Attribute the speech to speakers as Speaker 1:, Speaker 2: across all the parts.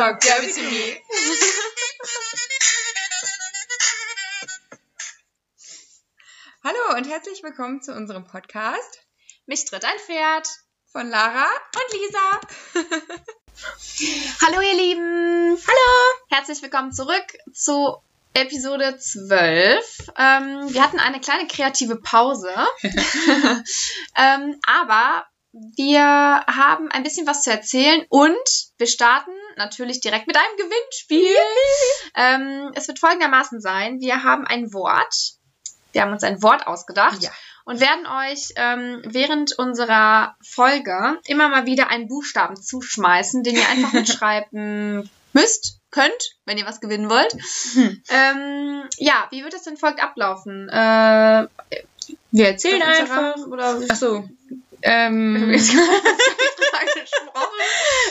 Speaker 1: It to me. Hallo und herzlich willkommen zu unserem Podcast.
Speaker 2: Mich tritt ein Pferd.
Speaker 1: Von Lara und Lisa.
Speaker 2: Hallo ihr Lieben.
Speaker 1: Hallo.
Speaker 2: Herzlich willkommen zurück zu Episode 12. Ähm, wir hatten eine kleine kreative Pause. ähm, aber wir haben ein bisschen was zu erzählen und wir starten natürlich direkt mit einem Gewinnspiel. ähm, es wird folgendermaßen sein. Wir haben ein Wort. Wir haben uns ein Wort ausgedacht.
Speaker 1: Ja.
Speaker 2: Und werden euch ähm, während unserer Folge immer mal wieder einen Buchstaben zuschmeißen, den ihr einfach mitschreiben müsst, könnt, wenn ihr was gewinnen wollt.
Speaker 1: Hm.
Speaker 2: Ähm, ja, wie wird das denn folgt ablaufen? Äh,
Speaker 1: Wir erzählen einfach.
Speaker 2: Oder
Speaker 1: Achso. Ähm,
Speaker 2: gesprochen.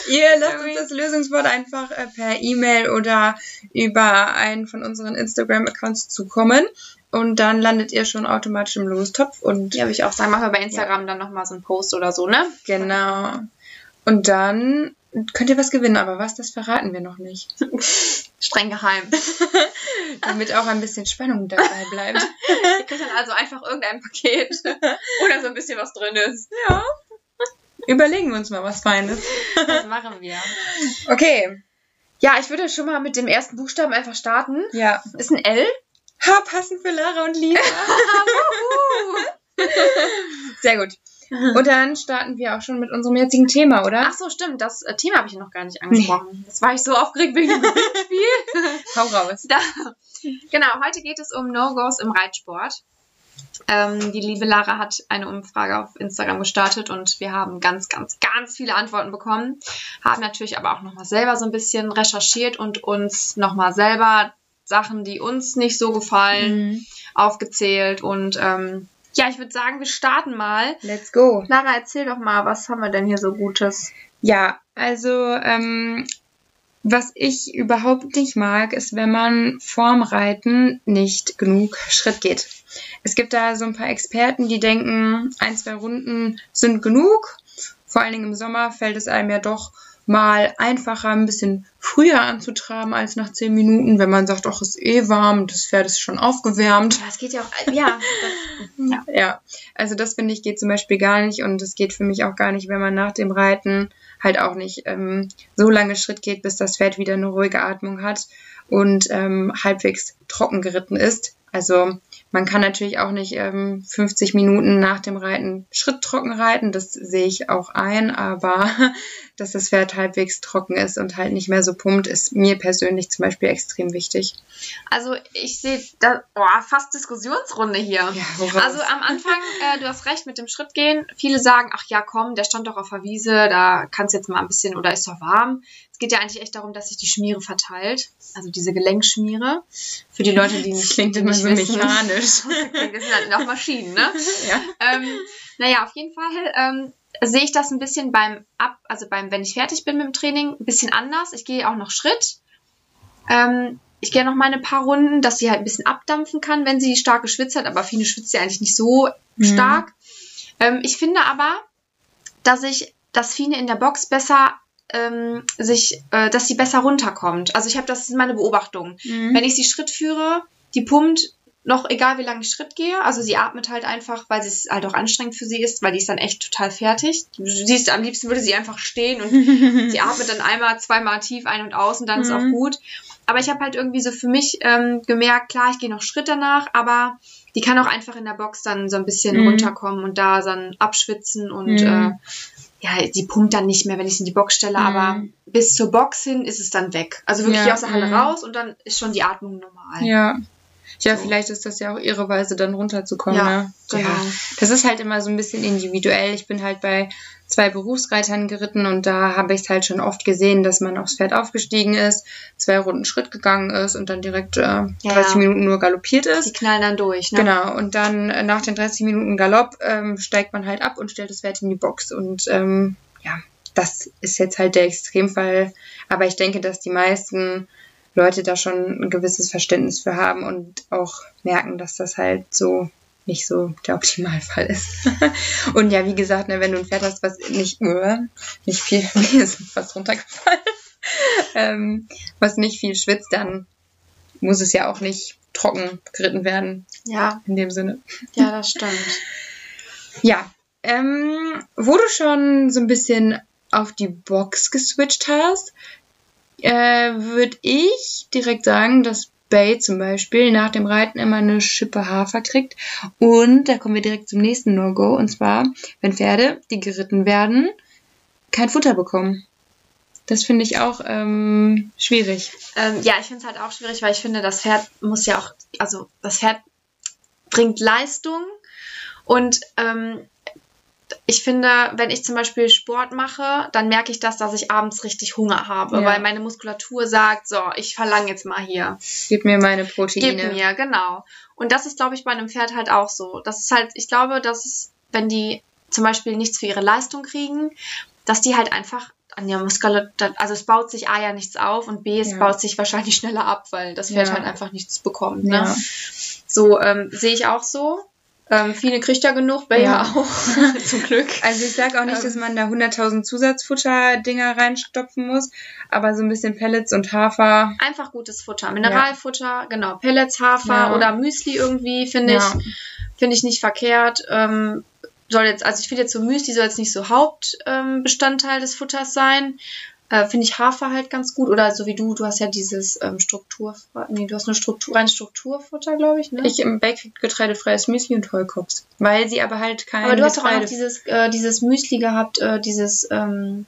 Speaker 1: ihr lasst uns das Lösungswort einfach äh, per E-Mail oder über einen von unseren Instagram-Accounts zukommen. Und dann landet ihr schon automatisch im Lostopf. Und
Speaker 2: Ja, würde ich auch sagen, machen wir bei Instagram dann nochmal so einen Post oder so, ne?
Speaker 1: genau. Und dann könnt ihr was gewinnen, aber was, das verraten wir noch nicht.
Speaker 2: Streng geheim.
Speaker 1: Damit auch ein bisschen Spannung dabei bleibt.
Speaker 2: Ihr kriegt dann also einfach irgendein Paket, da so ein bisschen was drin ist.
Speaker 1: Ja. Überlegen wir uns mal was Feines.
Speaker 2: Das machen wir.
Speaker 1: Okay.
Speaker 2: Ja, ich würde schon mal mit dem ersten Buchstaben einfach starten.
Speaker 1: Ja.
Speaker 2: Ist ein L.
Speaker 1: Ha, passend für Lara und Lisa. Sehr gut. Und dann starten wir auch schon mit unserem jetzigen Thema, oder?
Speaker 2: Ach so, stimmt. Das äh, Thema habe ich noch gar nicht angesprochen. Jetzt war ich so aufgeregt wegen dem Gewinnspiel.
Speaker 1: Hau raus.
Speaker 2: Da, genau, heute geht es um No-Gos im Reitsport. Ähm, die liebe Lara hat eine Umfrage auf Instagram gestartet und wir haben ganz, ganz, ganz viele Antworten bekommen. Haben natürlich aber auch nochmal selber so ein bisschen recherchiert und uns nochmal selber Sachen, die uns nicht so gefallen,
Speaker 1: Mhm.
Speaker 2: aufgezählt. Und ähm, ja, ich würde sagen, wir starten mal.
Speaker 1: Let's go.
Speaker 2: Lara, erzähl doch mal, was haben wir denn hier so Gutes?
Speaker 1: Ja, also ähm, was ich überhaupt nicht mag, ist, wenn man vorm Reiten nicht genug Schritt geht. Es gibt da so ein paar Experten, die denken, ein, zwei Runden sind genug. Vor allen Dingen im Sommer fällt es einem ja doch mal einfacher, ein bisschen früher anzutraben als nach zehn Minuten, wenn man sagt, ach, ist eh warm, das Pferd ist schon aufgewärmt.
Speaker 2: Das geht ja auch, ja, das, ja.
Speaker 1: Ja, also das finde ich geht zum Beispiel gar nicht und es geht für mich auch gar nicht, wenn man nach dem Reiten halt auch nicht ähm, so lange Schritt geht, bis das Pferd wieder eine ruhige Atmung hat und ähm, halbwegs trocken geritten ist. Also man kann natürlich auch nicht ähm, 50 Minuten nach dem Reiten schritttrocken reiten, das sehe ich auch ein, aber dass das Pferd halbwegs trocken ist und halt nicht mehr so pumpt, ist mir persönlich zum Beispiel extrem wichtig.
Speaker 2: Also ich sehe da oh, fast Diskussionsrunde hier.
Speaker 1: Ja?
Speaker 2: Also am Anfang, äh, du hast recht mit dem Schritt gehen. Viele sagen, ach ja, komm, der stand doch auf der Wiese, da kannst du jetzt mal ein bisschen oder ist doch warm. Es geht ja eigentlich echt darum, dass sich die Schmiere verteilt, also diese Gelenkschmiere. Für die Leute, die
Speaker 1: das
Speaker 2: nicht,
Speaker 1: klingt
Speaker 2: die
Speaker 1: immer so
Speaker 2: wissen.
Speaker 1: mechanisch.
Speaker 2: Das sind halt auch Maschinen, ne?
Speaker 1: ja.
Speaker 2: ähm, naja, auf jeden Fall ähm, sehe ich das ein bisschen beim Ab, also beim, wenn ich fertig bin mit dem Training, ein bisschen anders. Ich gehe auch noch Schritt. Ähm, ich gehe noch mal ein paar Runden, dass sie halt ein bisschen abdampfen kann, wenn sie stark geschwitzt hat, aber Fine schwitzt ja eigentlich nicht so
Speaker 1: Mhm.
Speaker 2: stark. Ähm, ich finde aber, dass ich, dass Fine in der Box besser ähm, sich, äh, dass sie besser runterkommt. Also ich habe das ist meine Beobachtung.
Speaker 1: Mhm.
Speaker 2: Wenn ich sie Schritt führe, die pumpt noch egal wie lange ich Schritt gehe. Also sie atmet halt einfach, weil es halt auch anstrengend für sie ist, weil die ist dann echt total fertig. Du siehst, am liebsten würde sie einfach stehen und sie atmet dann einmal, zweimal tief ein und aus und dann ist auch
Speaker 1: Mhm.
Speaker 2: gut. Aber ich habe halt irgendwie so für mich ähm, gemerkt, klar, ich gehe noch Schritt danach, aber die kann auch einfach in der Box dann so ein bisschen
Speaker 1: Mhm.
Speaker 2: runterkommen und da dann abschwitzen und
Speaker 1: Mhm.
Speaker 2: äh, ja, sie pumpt dann nicht mehr, wenn ich sie in die Box stelle,
Speaker 1: Mhm.
Speaker 2: aber bis zur Box hin ist es dann weg. Also wirklich
Speaker 1: Ja,
Speaker 2: aus der Halle raus und dann ist schon die Atmung normal.
Speaker 1: Ja. Ja,
Speaker 2: So.
Speaker 1: vielleicht ist das ja auch ihre Weise, dann runterzukommen.
Speaker 2: Ja,
Speaker 1: ne?
Speaker 2: genau.
Speaker 1: Ja. Das ist halt immer so ein bisschen individuell. Ich bin halt bei zwei Berufsreitern geritten und da habe ich es halt schon oft gesehen, dass man aufs Pferd aufgestiegen ist, zwei Runden Schritt gegangen ist und dann direkt äh, 30 Minuten nur galoppiert
Speaker 2: Die
Speaker 1: ist.
Speaker 2: knallen dann durch, ne?
Speaker 1: Genau, und dann äh, nach den 30 Minuten Galopp ähm, steigt man halt ab und stellt das Pferd in die Box. Und ähm, ja, das ist jetzt halt der Extremfall. Aber ich denke, dass die meisten Leute da schon ein gewisses Verständnis für haben und auch merken, dass das halt so nicht so der Optimalfall ist. und ja, wie gesagt, ne, wenn du ein Pferd hast, was nicht, äh, nicht viel, mir ist fast runtergefallen. ähm, was nicht viel schwitzt, dann muss es ja auch nicht trocken geritten werden.
Speaker 2: Ja.
Speaker 1: In dem Sinne.
Speaker 2: Ja, das stimmt.
Speaker 1: Ja. Ähm, wo du schon so ein bisschen auf die Box geswitcht hast, äh, würde ich direkt sagen, dass Bay zum Beispiel nach dem Reiten immer eine Schippe Hafer kriegt. Und da kommen wir direkt zum nächsten No-Go. Und zwar, wenn Pferde, die geritten werden, kein Futter bekommen. Das finde ich auch ähm, schwierig.
Speaker 2: Ähm, ja, ich finde es halt auch schwierig, weil ich finde, das Pferd muss ja auch, also das Pferd bringt Leistung und ähm, ich finde, wenn ich zum Beispiel Sport mache, dann merke ich das, dass ich abends richtig Hunger habe,
Speaker 1: Ja.
Speaker 2: weil meine Muskulatur sagt, so, ich verlange jetzt mal hier.
Speaker 1: Gib mir meine Proteine.
Speaker 2: Gib mir, genau. Und das ist, glaube ich, bei einem Pferd halt auch so. Das ist halt, ich glaube, dass es, wenn die zum Beispiel nichts für ihre Leistung kriegen, dass die halt einfach an ihrer Muskulatur, also es baut sich A ja nichts auf und B, es
Speaker 1: Ja.
Speaker 2: baut sich wahrscheinlich schneller ab, weil das Pferd
Speaker 1: Ja.
Speaker 2: halt einfach nichts bekommt. Ne?
Speaker 1: Ja.
Speaker 2: So ähm, sehe ich auch so. Ähm, viele kriegt ja genug, Bea
Speaker 1: Ja.
Speaker 2: auch, zum Glück.
Speaker 1: Also ich sage auch nicht,
Speaker 2: Ähm.
Speaker 1: dass man da 100.000 Zusatzfutter-Dinger reinstopfen muss, aber so ein bisschen Pellets und Hafer.
Speaker 2: Einfach gutes Futter. Mineralfutter, genau. Pellets, Hafer
Speaker 1: Ja.
Speaker 2: oder Müsli irgendwie, finde
Speaker 1: Ja.
Speaker 2: ich, finde ich nicht verkehrt. Ähm, soll jetzt, also ich finde jetzt so Müsli soll jetzt nicht so Hauptbestandteil ähm, des Futters sein. Äh, finde ich Hafer halt ganz gut. Oder so wie du, du hast ja dieses ähm, Struktur, nee, du hast nur Struktur, rein Strukturfutter, glaube ich, ne?
Speaker 1: Ich im Bake krieg getreidefreies Müsli und Heukops. Weil sie aber halt kein
Speaker 2: Aber du hast doch auch noch dieses, äh, dieses Müsli gehabt, äh, dieses, ähm,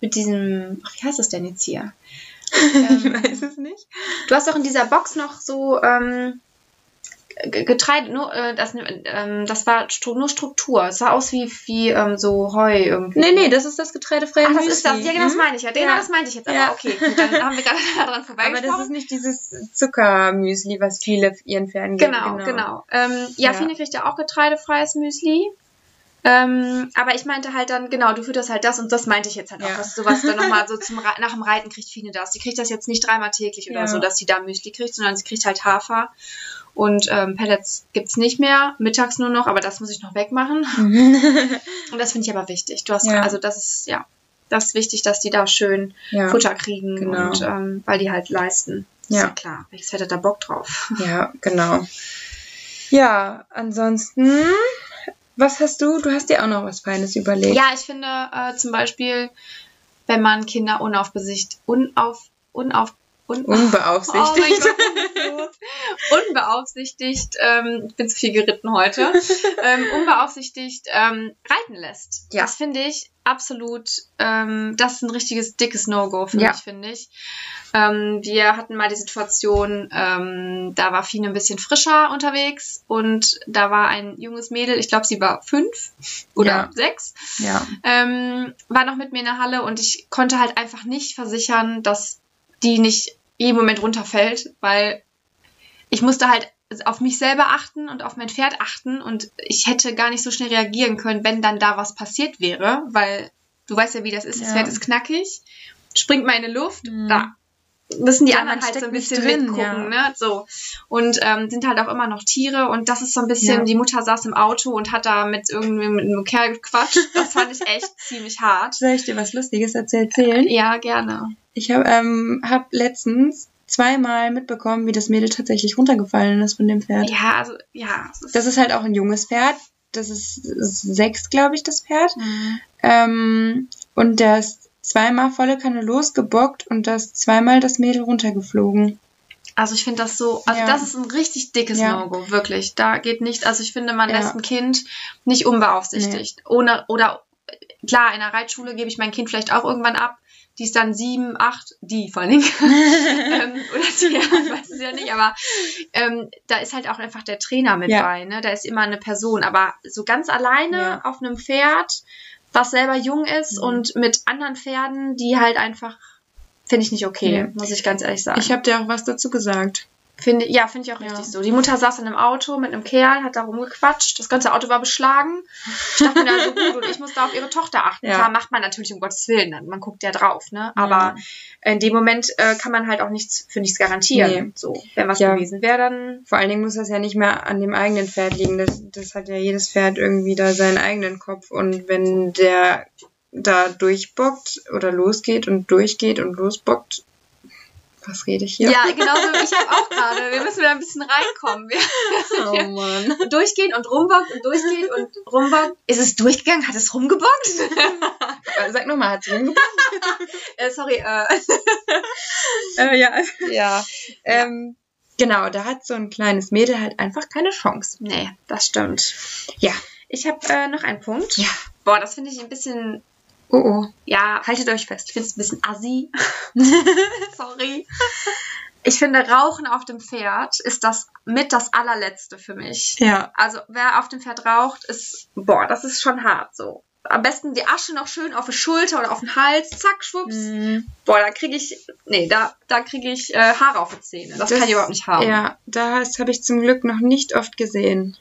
Speaker 2: mit diesem, ach, wie heißt das denn jetzt hier?
Speaker 1: Ich
Speaker 2: ähm,
Speaker 1: weiß es nicht.
Speaker 2: Du hast doch in dieser Box noch so ähm, Getreide, nur, äh, das, ähm, das war stru nur Struktur. Es sah aus wie, wie ähm, so Heu irgendwie.
Speaker 1: Nee, nee, das ist das getreidefreie
Speaker 2: Ach, das
Speaker 1: Müsli.
Speaker 2: ist das. Ja, genau, das
Speaker 1: Mhm.
Speaker 2: meine ich ja. Genau,
Speaker 1: Ja.
Speaker 2: das meinte ich jetzt. Aber
Speaker 1: Ja.
Speaker 2: okay, gut, dann haben wir gerade daran
Speaker 1: Aber
Speaker 2: vorbeigesprochen.
Speaker 1: das ist nicht dieses Zuckermüsli, was viele ihren Pferden geben.
Speaker 2: Genau, genau. Ähm, ja,
Speaker 1: Ja.
Speaker 2: Fine kriegt ja auch getreidefreies Müsli. Ähm, aber ich meinte halt dann, genau, du fütterst halt das und das meinte ich jetzt halt auch,
Speaker 1: Ja.
Speaker 2: dass sowas dann nochmal so zum nach dem Reiten kriegt Fine das. Die kriegt das jetzt nicht dreimal täglich oder
Speaker 1: Ja.
Speaker 2: so, dass sie da Müsli kriegt, sondern sie kriegt halt Hafer. Und ähm, Pellets gibt's nicht mehr, mittags nur noch, aber das muss ich noch wegmachen. Und das finde ich aber wichtig. Du hast,
Speaker 1: Ja.
Speaker 2: also das ist, ja, das ist wichtig, dass die da schön
Speaker 1: ja.
Speaker 2: Futter kriegen
Speaker 1: genau.
Speaker 2: und ähm, weil die halt leisten. Ist
Speaker 1: Ja.
Speaker 2: ja klar. Welches Pferd hat da Bock drauf?
Speaker 1: ja, genau. Ja, ansonsten, was hast du? Du hast dir auch noch was Feines überlegt.
Speaker 2: Ja, ich finde äh, zum Beispiel, wenn man Kinder unaufbesicht, unauf, unauf, un,
Speaker 1: Unbeaufsichtigt.
Speaker 2: Oh Gott, unbeaufsichtigt, ähm, ich bin zu viel geritten heute, ähm, unbeaufsichtigt ähm, reiten lässt.
Speaker 1: Ja.
Speaker 2: Das finde ich absolut, ähm, das ist ein richtiges dickes No-Go für
Speaker 1: Ja.
Speaker 2: mich, finde ich. Ähm, wir hatten mal die Situation, ähm, da war Fine ein bisschen frischer unterwegs und da war ein junges Mädel, ich glaube, sie war fünf oder
Speaker 1: Ja.
Speaker 2: sechs,
Speaker 1: ja.
Speaker 2: ähm, war noch mit mir in der Halle und ich konnte halt einfach nicht versichern, dass die nicht jeden Moment runterfällt, weil ich musste halt auf mich selber achten und auf mein Pferd achten und ich hätte gar nicht so schnell reagieren können, wenn dann da was passiert wäre, weil du weißt ja, wie das ist, das
Speaker 1: Ja.
Speaker 2: Pferd ist knackig, springt mal in die Luft,
Speaker 1: Mhm.
Speaker 2: da müssen die
Speaker 1: Ja,
Speaker 2: anderen halt so ein bisschen
Speaker 1: drin,
Speaker 2: mitgucken,
Speaker 1: ja.
Speaker 2: ne? So. Und ähm, sind halt auch immer noch Tiere und das ist so ein bisschen,
Speaker 1: Ja.
Speaker 2: die Mutter saß im Auto und hat da mit irgendwie mit einem Kerl gequatscht. Das fand ich echt ziemlich hart.
Speaker 1: Soll ich dir was Lustiges erzählen?
Speaker 2: Ja, gerne.
Speaker 1: Ich habe ähm, hab letztens zweimal mitbekommen, wie das Mädel tatsächlich runtergefallen ist von dem Pferd.
Speaker 2: Ja, also, ja. ist-
Speaker 1: Das ist halt auch ein junges Pferd. Das ist sechs, glaube ich, das Pferd.
Speaker 2: Mhm.
Speaker 1: Ähm, und der ist zweimal volle Kanne losgebockt und da ist zweimal das Mädel runtergeflogen.
Speaker 2: Also ich finde das so, also
Speaker 1: Ja.
Speaker 2: das ist ein richtig dickes
Speaker 1: Ja.
Speaker 2: No-Go, wirklich. Da geht nicht, also ich finde, man
Speaker 1: Ja.
Speaker 2: lässt ein Kind nicht unbeaufsichtigt. Ohne, oder klar, in der Reitschule gebe ich mein Kind vielleicht auch irgendwann ab. Die ist dann sieben, acht, die vor allen Dingen. ähm, oder die, ja, ich weiß es ja nicht, aber ähm, da ist halt auch einfach der Trainer mit
Speaker 1: Ja.
Speaker 2: bei, ne? Da ist immer eine Person. Aber so ganz alleine
Speaker 1: Ja.
Speaker 2: auf einem Pferd, was selber jung ist
Speaker 1: Mhm.
Speaker 2: und mit anderen Pferden, die halt einfach, finde ich nicht okay,
Speaker 1: Nee.
Speaker 2: muss ich ganz ehrlich sagen.
Speaker 1: Ich habe dir auch was dazu gesagt.
Speaker 2: Finde, ja, finde ich auch
Speaker 1: Ja.
Speaker 2: richtig so. Die Mutter saß in einem Auto mit einem Kerl, hat da rumgequatscht. Das ganze Auto war beschlagen. Ich dachte mir da so gut und ich musste auf ihre Tochter achten.
Speaker 1: Ja.
Speaker 2: Klar, macht man natürlich um Gottes Willen dann. Man guckt ja drauf, ne? Aber in dem Moment äh, kann man halt auch nichts für nichts garantieren.
Speaker 1: Nee.
Speaker 2: So, wenn was
Speaker 1: Ja.
Speaker 2: gewesen wäre, dann.
Speaker 1: Vor allen Dingen muss das ja nicht mehr an dem eigenen Pferd liegen. Das, das hat ja jedes Pferd irgendwie da seinen eigenen Kopf. Und wenn der da durchbockt oder losgeht und durchgeht und losbockt. Was rede ich hier?
Speaker 2: Ja, genau so. Ich habe auch gerade. Wir müssen wieder ein bisschen reinkommen. Wir,
Speaker 1: Oh Mann.
Speaker 2: durchgehen und rumbockt und durchgeht und rumbockt. Ist es durchgegangen? Hat es rumgebockt?
Speaker 1: Sag nochmal, hat's rumgebockt?
Speaker 2: äh, sorry, äh.
Speaker 1: äh, ja. ja. Ähm, genau, da hat so ein kleines Mädel halt einfach keine Chance.
Speaker 2: Nee, das stimmt.
Speaker 1: Ja.
Speaker 2: Ich habe äh, noch einen Punkt.
Speaker 1: Ja.
Speaker 2: Boah, das finde ich ein bisschen,
Speaker 1: Oh oh.
Speaker 2: ja,
Speaker 1: Haltet euch fest.
Speaker 2: ich finde es ein bisschen assi. Sorry. Ich finde, Rauchen auf dem Pferd ist das mit das allerletzte für mich.
Speaker 1: Ja.
Speaker 2: Also, wer auf dem Pferd raucht, ist, boah, das ist schon hart so. Am besten die Asche noch schön auf die Schulter oder auf den Hals, zack, schwupps.
Speaker 1: Mhm.
Speaker 2: Boah, da kriege ich, nee, da, da kriege ich äh, Haare auf die Zähne. Das, kann ich überhaupt nicht haben.
Speaker 1: Ja, das habe ich zum Glück noch nicht oft gesehen.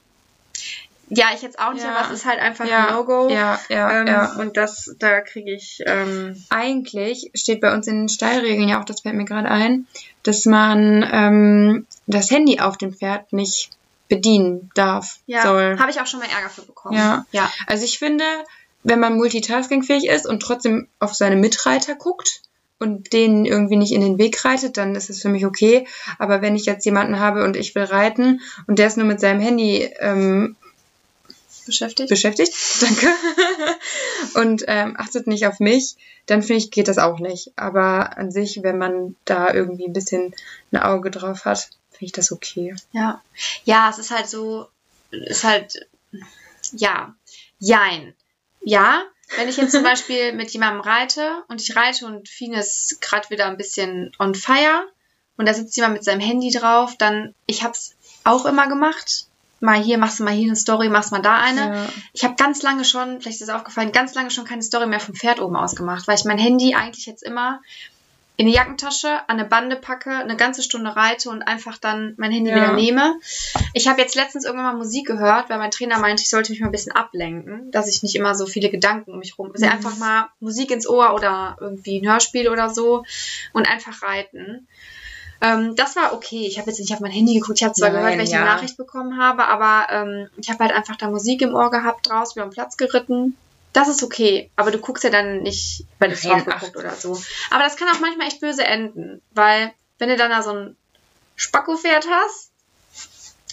Speaker 2: Ja, ich jetzt auch nicht,
Speaker 1: Ja.
Speaker 2: aber es ist halt einfach
Speaker 1: Ja,
Speaker 2: ein No-Go.
Speaker 1: Ja, ja,
Speaker 2: Ähm,
Speaker 1: ja.
Speaker 2: Und das, da kriege ich, ähm,
Speaker 1: Eigentlich steht bei uns in den Stallregeln ja auch, das fällt mir gerade ein, dass man ähm, das Handy auf dem Pferd nicht bedienen darf,
Speaker 2: ja,
Speaker 1: soll.
Speaker 2: habe ich auch schon mal Ärger für bekommen.
Speaker 1: Ja.
Speaker 2: ja.
Speaker 1: Also ich finde, wenn man multitaskingfähig ist und trotzdem auf seine Mitreiter guckt und denen irgendwie nicht in den Weg reitet, dann ist es für mich okay. Aber wenn ich jetzt jemanden habe und ich will reiten und der ist nur mit seinem Handy ähm,
Speaker 2: Beschäftigt?
Speaker 1: beschäftigt, danke, und ähm, achtet nicht auf mich, dann finde ich, geht das auch nicht. Aber an sich, wenn man da irgendwie ein bisschen ein Auge drauf hat, finde ich das okay.
Speaker 2: Ja. Ja, es ist halt so, ist halt, ja, jein. Ja, wenn ich jetzt zum Beispiel mit jemandem reite und ich reite und Fine ist gerade wieder ein bisschen on fire und da sitzt jemand mit seinem Handy drauf, dann, ich hab's auch immer gemacht. Mal hier, machst du mal hier eine Story, machst mal da eine.
Speaker 1: Ja.
Speaker 2: Ich habe ganz lange schon, vielleicht ist es aufgefallen, ganz lange schon keine Story mehr vom Pferd oben aus gemacht, weil ich mein Handy eigentlich jetzt immer in die Jackentasche, an eine Bande packe, eine ganze Stunde reite und einfach dann mein Handy
Speaker 1: Ja.
Speaker 2: wieder nehme. Ich habe jetzt letztens irgendwann mal Musik gehört, weil mein Trainer meinte, ich sollte mich mal ein bisschen ablenken, dass ich nicht immer so viele Gedanken um mich rum. Also
Speaker 1: Mhm.
Speaker 2: einfach mal Musik ins Ohr oder irgendwie ein Hörspiel oder so und einfach reiten. Ähm, das war okay. Ich habe jetzt nicht auf mein Handy geguckt. Ich habe zwar
Speaker 1: Nein,
Speaker 2: gehört, welche
Speaker 1: ja.
Speaker 2: Nachricht bekommen habe, aber ähm, ich habe halt einfach da Musik im Ohr gehabt, draußen über den Platz geritten. Das ist okay, aber du guckst ja dann nicht, wenn du drauf geguckt oder so. Aber das kann auch manchmal echt böse enden, weil wenn du dann da so ein Spacko-Pferd hast,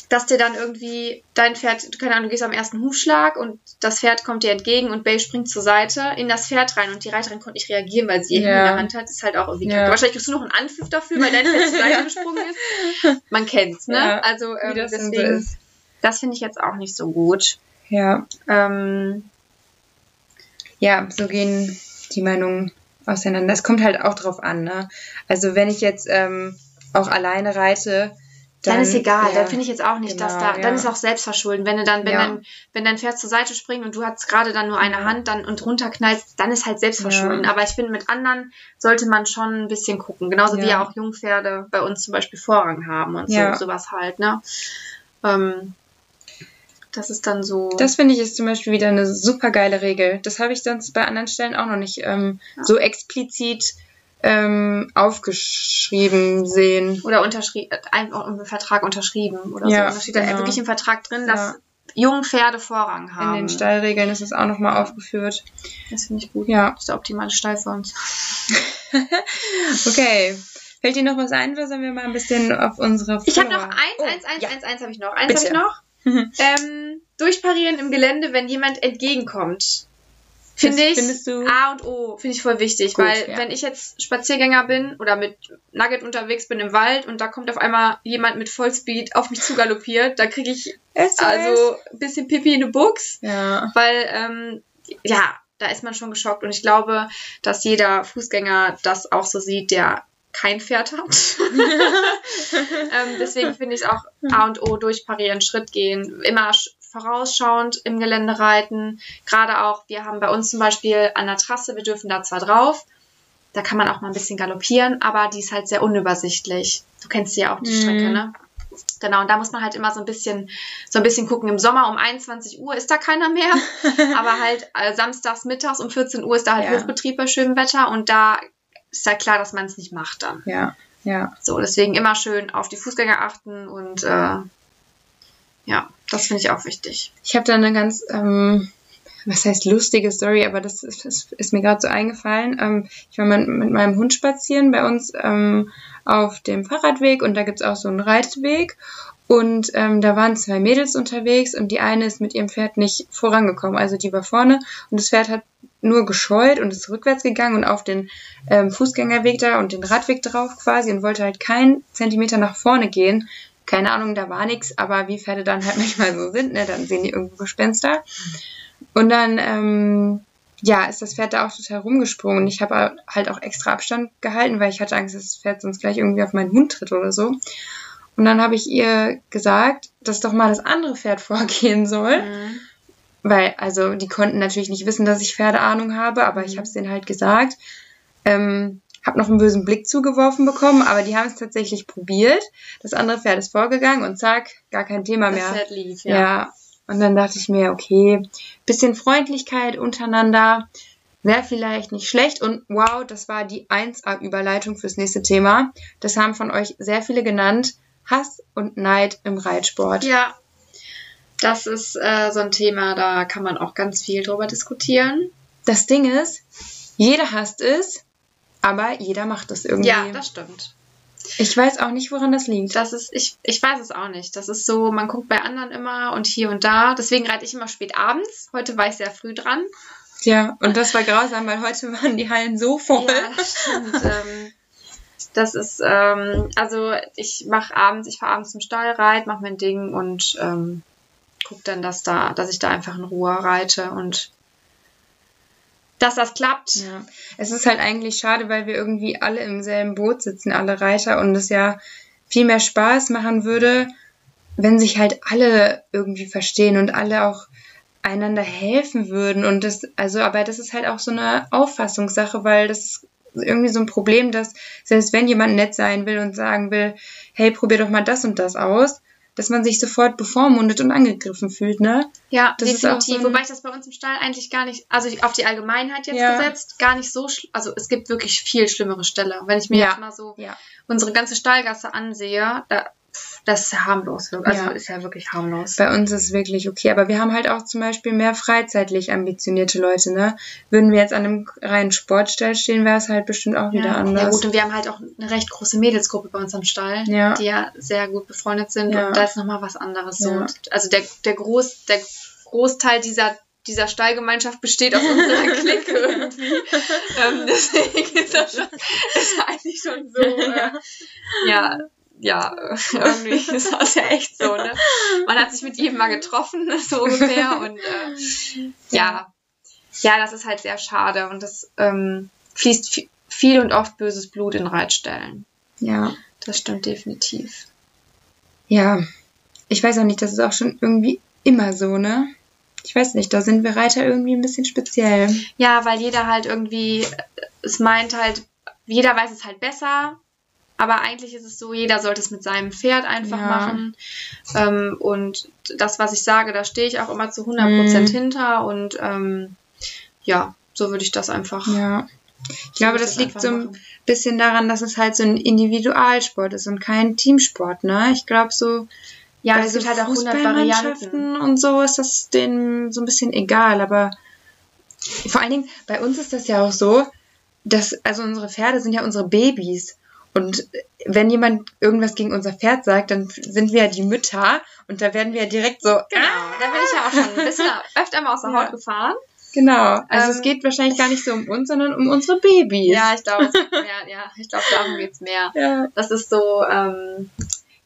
Speaker 2: dass dir dann irgendwie dein Pferd, keine Ahnung, du gehst am ersten Hufschlag und das Pferd kommt dir entgegen und Bay springt zur Seite in das Pferd rein und die Reiterin konnte nicht reagieren, weil sie ihr
Speaker 1: Ja.
Speaker 2: Handy in der Hand hat, ist halt auch irgendwie
Speaker 1: Ja.
Speaker 2: kacke. Wahrscheinlich kriegst du noch einen Anpfiff dafür, weil dein Pferd zur Seite gesprungen ist. Man kennt's, ne?
Speaker 1: Ja,
Speaker 2: also ähm,
Speaker 1: das so
Speaker 2: deswegen,
Speaker 1: ist.
Speaker 2: das finde ich jetzt auch nicht so gut.
Speaker 1: Ja,
Speaker 2: Ähm,
Speaker 1: ja, so gehen die Meinungen auseinander. Es kommt halt auch drauf an, ne? Also wenn ich jetzt ähm, auch alleine reite,
Speaker 2: dann, ist egal,
Speaker 1: ja,
Speaker 2: dann finde ich jetzt auch nicht, dass
Speaker 1: genau,
Speaker 2: da,
Speaker 1: ja.
Speaker 2: dann ist auch Selbstverschulden. Wenn du dann, wenn
Speaker 1: Ja.
Speaker 2: dein, wenn dein Pferd zur Seite springt und du hast gerade dann nur eine. Hand dann und runterknallst, dann ist halt Selbstverschulden. Aber ich finde, mit anderen sollte man schon ein bisschen gucken. Genauso wie
Speaker 1: Ja.
Speaker 2: auch Jungpferde bei uns zum Beispiel Vorrang haben und so, sowas halt, ne? Ähm, das ist dann so.
Speaker 1: Das finde ich ist zum Beispiel wieder eine super geile Regel. Das habe ich sonst bei anderen Stellen auch noch nicht ähm, so explizit ähm, aufgeschrieben sehen.
Speaker 2: oder unterschrieben, einfach im Vertrag unterschrieben oder
Speaker 1: Ja,
Speaker 2: so. Da steht da
Speaker 1: genau.
Speaker 2: wirklich im Vertrag drin, dass
Speaker 1: Ja.
Speaker 2: Jungpferde Vorrang haben.
Speaker 1: In den Stallregeln ist es auch nochmal aufgeführt.
Speaker 2: Das finde ich gut.
Speaker 1: Ja,
Speaker 2: Das ist der optimale Stall für uns.
Speaker 1: okay. Fällt dir noch was ein oder sollen wir mal ein bisschen auf unsere
Speaker 2: Ich habe noch
Speaker 1: Follower-
Speaker 2: eins,
Speaker 1: Oh,
Speaker 2: eins, eins,
Speaker 1: ja.
Speaker 2: eins, eins habe ich noch. Eins habe ich noch. Ähm, durchparieren im Gelände, wenn jemand entgegenkommt. Finde ich A und O, finde ich voll wichtig,
Speaker 1: Gut,
Speaker 2: weil
Speaker 1: ja.
Speaker 2: wenn ich jetzt Spaziergänger bin oder mit Nugget unterwegs bin im Wald und da kommt auf einmal jemand mit Vollspeed auf mich zugaloppiert, da kriege ich
Speaker 1: SOS.
Speaker 2: also ein bisschen Pipi in the Books,
Speaker 1: ja.
Speaker 2: weil ähm, ja, da ist man schon geschockt und ich glaube, dass jeder Fußgänger das auch so sieht, der kein Pferd hat. ähm, deswegen finde ich es auch A und O durchparieren, Schritt gehen, immer vorausschauend im Gelände reiten. Gerade auch, wir haben bei uns zum Beispiel an der Trasse, wir dürfen da zwar drauf, da kann man auch mal ein bisschen galoppieren, aber die ist halt sehr unübersichtlich. Du kennst ja auch die
Speaker 1: Mhm.
Speaker 2: Strecke, ne? Genau, und da muss man halt immer so ein bisschen, so ein bisschen gucken. Im Sommer um 21 Uhr ist da keiner mehr, aber halt äh, samstags mittags um 14 Uhr ist da halt
Speaker 1: Ja.
Speaker 2: Hochbetrieb bei schönem Wetter und da ist halt klar, dass man es nicht macht dann.
Speaker 1: Ja, ja.
Speaker 2: So, deswegen immer schön auf die Fußgänger achten und äh, ja, das finde ich auch wichtig.
Speaker 1: Ich habe da eine ganz ähm, was heißt lustige Story, aber das ist, das ist mir gerade so eingefallen. Ähm, ich war mit, mit, meinem Hund spazieren bei uns ähm, auf dem Fahrradweg und da gibt's auch so einen Reitweg. Und ähm, da waren zwei Mädels unterwegs und die eine ist mit ihrem Pferd nicht vorangekommen. Also die war vorne und das Pferd hat nur gescheut und ist rückwärts gegangen und auf den ähm, Fußgängerweg da und den Radweg drauf quasi und wollte halt keinen Zentimeter nach vorne gehen. Keine Ahnung, da war nichts, aber wie Pferde dann halt manchmal so sind, ne, dann sehen die irgendwo Gespenster. Und dann, ähm, ja, ist das Pferd da auch total rumgesprungen. Ich habe halt auch extra Abstand gehalten, weil ich hatte Angst, dass das Pferd sonst gleich irgendwie auf meinen Hund tritt oder so. Und dann habe ich ihr gesagt, dass doch mal das andere Pferd vorgehen soll. Mhm. Weil, also, die konnten natürlich nicht wissen, dass ich Pferdeahnung habe, aber mhm. ich habe es denen halt gesagt. Ähm, habe noch einen bösen Blick zugeworfen bekommen, aber die haben es tatsächlich probiert. Das andere Pferd ist vorgegangen und zack, gar kein Thema mehr. Das Pferd lief, ja. ja. Und dann dachte ich mir, okay, bisschen Freundlichkeit untereinander wäre vielleicht nicht schlecht. Und wow, das war die 1A-Überleitung fürs nächste Thema. Das haben von euch sehr viele genannt. Hass und Neid im Reitsport.
Speaker 2: Ja, das ist äh, so ein Thema, da kann man auch ganz viel drüber diskutieren.
Speaker 1: Das Ding ist, jeder hasst es, aber jeder macht es irgendwie.
Speaker 2: Ja, das stimmt.
Speaker 1: Ich weiß auch nicht, woran das liegt.
Speaker 2: Das ist, ich, ich weiß es auch nicht. Das ist so, man guckt bei anderen immer und hier und da. Deswegen reite ich immer spät abends. Heute war ich sehr früh dran.
Speaker 1: Ja, und das war grausam, weil heute waren die Hallen so voll. Ja, das stimmt.
Speaker 2: ähm, das ist, ähm, also ich mache abends, ich fahre abends zum Stall, reite, mache mein Ding und ähm, gucke dann, dass da, dass ich da einfach in Ruhe reite und dass das klappt.
Speaker 1: Ja. Es ist halt eigentlich schade, weil wir irgendwie alle im selben Boot sitzen, alle Reiter, und es ja viel mehr Spaß machen würde, wenn sich halt alle irgendwie verstehen und alle auch einander helfen würden. Und das, also, aber das ist halt auch so eine Auffassungssache, weil das irgendwie so ein Problem, dass selbst wenn jemand nett sein will und sagen will, hey, probier doch mal das und das aus, dass man sich sofort bevormundet und angegriffen fühlt, ne?
Speaker 2: Ja, das definitiv. So Wobei ich das bei uns im Stall eigentlich gar nicht, also auf die Allgemeinheit jetzt ja. gesetzt, gar nicht so, also es gibt wirklich viel schlimmere Ställe. Wenn ich mir ja. jetzt mal so ja. unsere ganze Stallgasse ansehe, da das ist harmlos. Also ja. ist ja wirklich harmlos.
Speaker 1: Bei uns ist es wirklich okay. Aber wir haben halt auch zum Beispiel mehr freizeitlich ambitionierte Leute, ne? Würden wir jetzt an einem reinen Sportstall stehen, wäre es halt bestimmt auch wieder ja. anders.
Speaker 2: Ja gut, und wir haben halt auch eine recht große Mädelsgruppe bei uns am Stall, ja. die ja sehr gut befreundet sind. Ja. Und da ist nochmal was anderes so. Also der, der, Groß, der Großteil dieser dieser Stallgemeinschaft besteht aus unserer Clique irgendwie. ähm, deswegen ist das, schon, ist eigentlich schon so, äh, ja, ja, irgendwie ist das ja echt so, ne? Man hat sich mit jedem mal getroffen, so ungefähr. Und äh, ja, ja, das ist halt sehr schade. Und das ähm, fließt viel und oft böses Blut in Reitstellen. Ja. Das stimmt definitiv.
Speaker 1: Ja, ich weiß auch nicht, das ist auch schon irgendwie immer so, ne? Ich weiß nicht, da sind wir Reiter irgendwie ein bisschen speziell.
Speaker 2: Ja, weil jeder halt irgendwie, es meint halt, jeder weiß es halt besser aber eigentlich ist es so, jeder sollte es mit seinem Pferd einfach ja. machen. Ähm, und das, was ich sage, da stehe ich auch immer zu 100% mhm. hinter. Und ähm, ja, so würde ich das einfach.
Speaker 1: Ja. Ich glaube, das liegt so ein machen. bisschen daran, dass es halt so ein Individualsport ist und kein Teamsport, ne? Ich glaube so, ja, es gibt halt auch 100 Varianten und so ist das denen so ein bisschen egal, aber vor allen Dingen bei uns ist das ja auch so, dass also unsere Pferde sind ja unsere Babys und wenn jemand irgendwas gegen unser Pferd sagt, dann sind wir ja die Mütter und da werden wir ja direkt so.
Speaker 2: Genau, ah! da bin ich ja auch schon ein bisschen öfter mal aus der Haut gefahren.
Speaker 1: Genau. Also ähm, es geht wahrscheinlich gar nicht so um uns, sondern um unsere Babys.
Speaker 2: Ja, ich glaube, ja, ja, ich glaube, darum geht's mehr. Ja. Das ist so, ähm,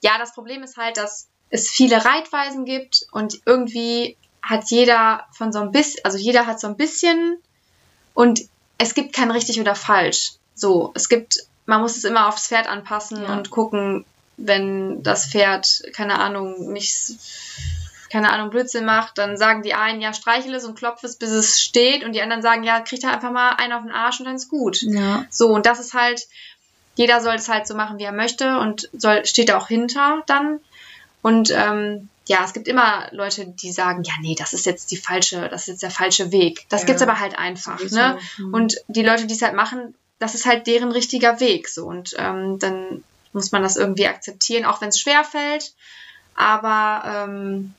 Speaker 2: ja, das Problem ist halt, dass es viele Reitweisen gibt und irgendwie hat jeder von so ein bisschen, also jeder hat so ein bisschen und es gibt kein richtig oder falsch. So, es gibt man muss es immer aufs Pferd anpassen ja. und gucken, wenn das Pferd, keine Ahnung, nicht, keine Ahnung, Blödsinn macht, dann sagen die einen, ja, streichel es und klopf es, bis es steht und die anderen sagen, ja, kriegt er einfach mal einen auf den Arsch und dann ist gut. Ja. So, und das ist halt, jeder soll es halt so machen, wie er möchte und soll, steht da auch hinter dann. Und ähm, ja, es gibt immer Leute, die sagen, ja, nee, das ist jetzt die falsche, das ist jetzt der falsche Weg. Das ja. gibt's aber halt einfach, ne? Mhm. Und die Leute, die es halt machen, das ist halt deren richtiger Weg so und ähm, dann muss man das irgendwie akzeptieren, auch wenn es schwer fällt. Aber ähm,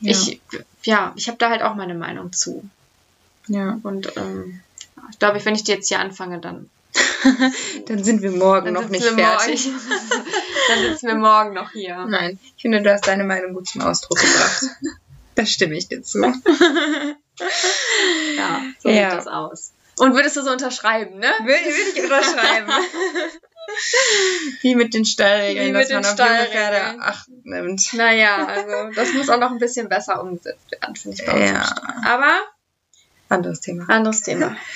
Speaker 2: ja. ich ja, ich habe da halt auch meine Meinung zu.
Speaker 1: Ja.
Speaker 2: Und ähm, ich glaube, wenn ich die jetzt hier anfange, dann,
Speaker 1: Dann sind wir morgen noch nicht fertig.
Speaker 2: Morgen, dann sitzen wir morgen noch hier.
Speaker 1: Nein, ich finde, du hast deine Meinung gut zum Ausdruck gebracht. da stimme ich dir zu.
Speaker 2: Ja, so
Speaker 1: Ja.
Speaker 2: sieht das aus. Und würdest du so unterschreiben, ne?
Speaker 1: Würde, würde ich unterschreiben. Wie mit den Stallregeln, dass man auf junge. Pferde Acht nimmt.
Speaker 2: Naja, also das muss auch noch ein bisschen besser umgesetzt werden, finde ich. bei uns
Speaker 1: Ja.
Speaker 2: Aber
Speaker 1: Anderes Thema.
Speaker 2: anderes Thema.